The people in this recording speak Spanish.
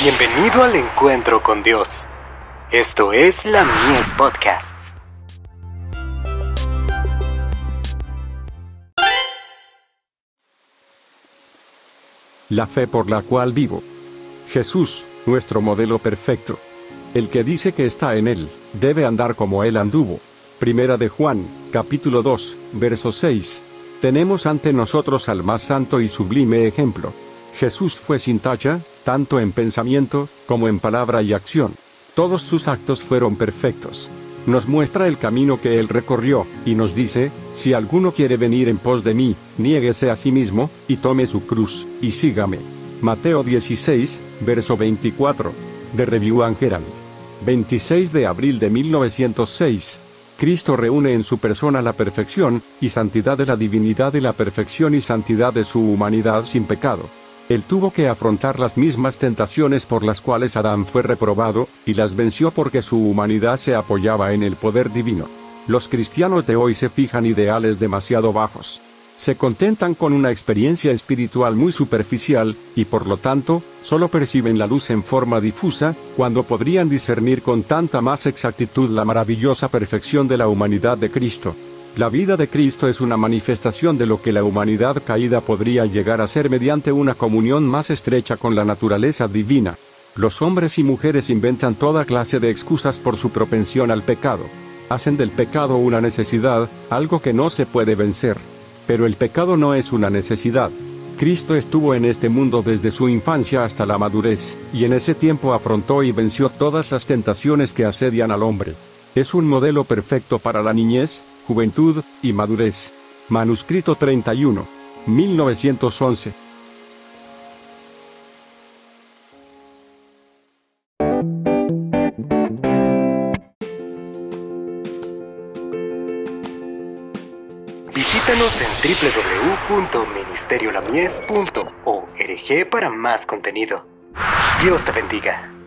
Bienvenido al encuentro con Dios. Esto es la Mies Podcasts. La fe por la cual vivo. Jesús, nuestro modelo perfecto. El que dice que está en él, debe andar como él anduvo. Primera de Juan, capítulo 2, verso 6. Tenemos ante nosotros al más santo y sublime ejemplo. Jesús fue sin tacha, tanto en pensamiento, como en palabra y acción. Todos sus actos fueron perfectos. Nos muestra el camino que él recorrió, y nos dice, si alguno quiere venir en pos de mí, niéguese a sí mismo, y tome su cruz, y sígame. Mateo 16, verso 24. De Review Angeran. 26 de abril de 1906. Cristo reúne en su persona la perfección y santidad de la divinidad y la perfección y santidad de su humanidad sin pecado. Él tuvo que afrontar las mismas tentaciones por las cuales Adán fue reprobado, y las venció porque su humanidad se apoyaba en el poder divino. Los cristianos de hoy se fijan ideales demasiado bajos. Se contentan con una experiencia espiritual muy superficial, y por lo tanto, solo perciben la luz en forma difusa, cuando podrían discernir con tanta más exactitud la maravillosa perfección de la humanidad de Cristo. La vida de Cristo es una manifestación de lo que la humanidad caída podría llegar a ser mediante una comunión más estrecha con la naturaleza divina. Los hombres y mujeres inventan toda clase de excusas por su propensión al pecado. Hacen del pecado una necesidad, algo que no se puede vencer. Pero el pecado no es una necesidad. Cristo estuvo en este mundo desde su infancia hasta la madurez, y en ese tiempo afrontó y venció todas las tentaciones que asedian al hombre. Es un modelo perfecto para la niñez, juventud y madurez. Manuscrito 31. 1911. Visítanos en www.ministeriolamies.org para más contenido. Dios te bendiga.